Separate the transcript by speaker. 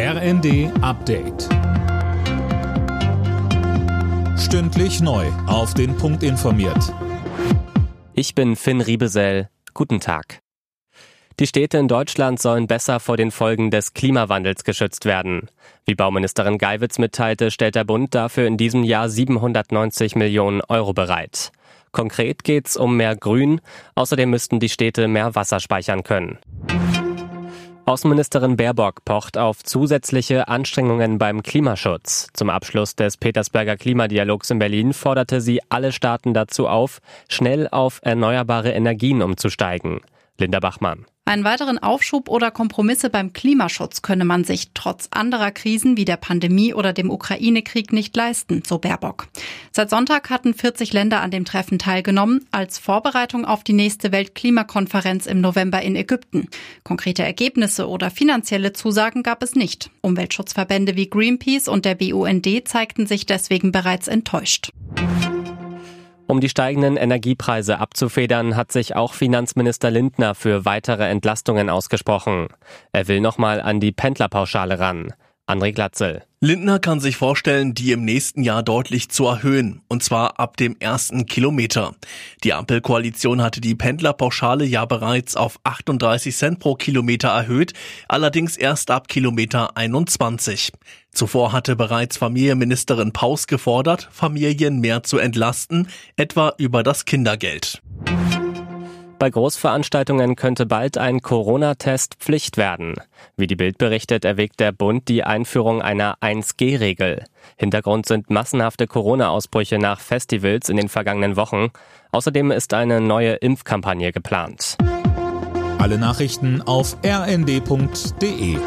Speaker 1: RND Update. Stündlich neu. Auf den Punkt informiert.
Speaker 2: Ich bin Finn Riebesell. Guten Tag. Die Städte in Deutschland sollen besser vor den Folgen des Klimawandels geschützt werden. Wie Bauministerin Geiwitz mitteilte, stellt der Bund dafür in diesem Jahr 790 Millionen Euro bereit. Konkret geht's um mehr Grün. Außerdem müssten die Städte mehr Wasser speichern können. Außenministerin Baerbock pocht auf zusätzliche Anstrengungen beim Klimaschutz. Zum Abschluss des Petersberger Klimadialogs in Berlin forderte sie alle Staaten dazu auf, schnell auf erneuerbare Energien umzusteigen. Linda Bachmann.
Speaker 3: Einen weiteren Aufschub oder Kompromisse beim Klimaschutz könne man sich trotz anderer Krisen wie der Pandemie oder dem Ukraine-Krieg nicht leisten, so Baerbock. Seit Sonntag hatten 40 Länder an dem Treffen teilgenommen, als Vorbereitung auf die nächste Weltklimakonferenz im November in Ägypten. Konkrete Ergebnisse oder finanzielle Zusagen gab es nicht. Umweltschutzverbände wie Greenpeace und der BUND zeigten sich deswegen bereits enttäuscht.
Speaker 2: Um die steigenden Energiepreise abzufedern, hat sich auch Finanzminister Lindner für weitere Entlastungen ausgesprochen. Er will nochmal an die Pendlerpauschale ran. André Glatzel.
Speaker 4: Lindner kann sich vorstellen, die im nächsten Jahr deutlich zu erhöhen, und zwar ab dem ersten Kilometer. Die Ampelkoalition hatte die Pendlerpauschale ja bereits auf 38 Cent pro Kilometer erhöht, allerdings erst ab Kilometer 21. Zuvor hatte bereits Familienministerin Paus gefordert, Familien mehr zu entlasten, etwa über das Kindergeld.
Speaker 2: Bei Großveranstaltungen könnte bald ein Corona-Test Pflicht werden. Wie die Bild berichtet, erwägt der Bund die Einführung einer 1G-Regel. Hintergrund sind massenhafte Corona-Ausbrüche nach Festivals in den vergangenen Wochen. Außerdem ist eine neue Impfkampagne geplant.
Speaker 1: Alle Nachrichten auf rnd.de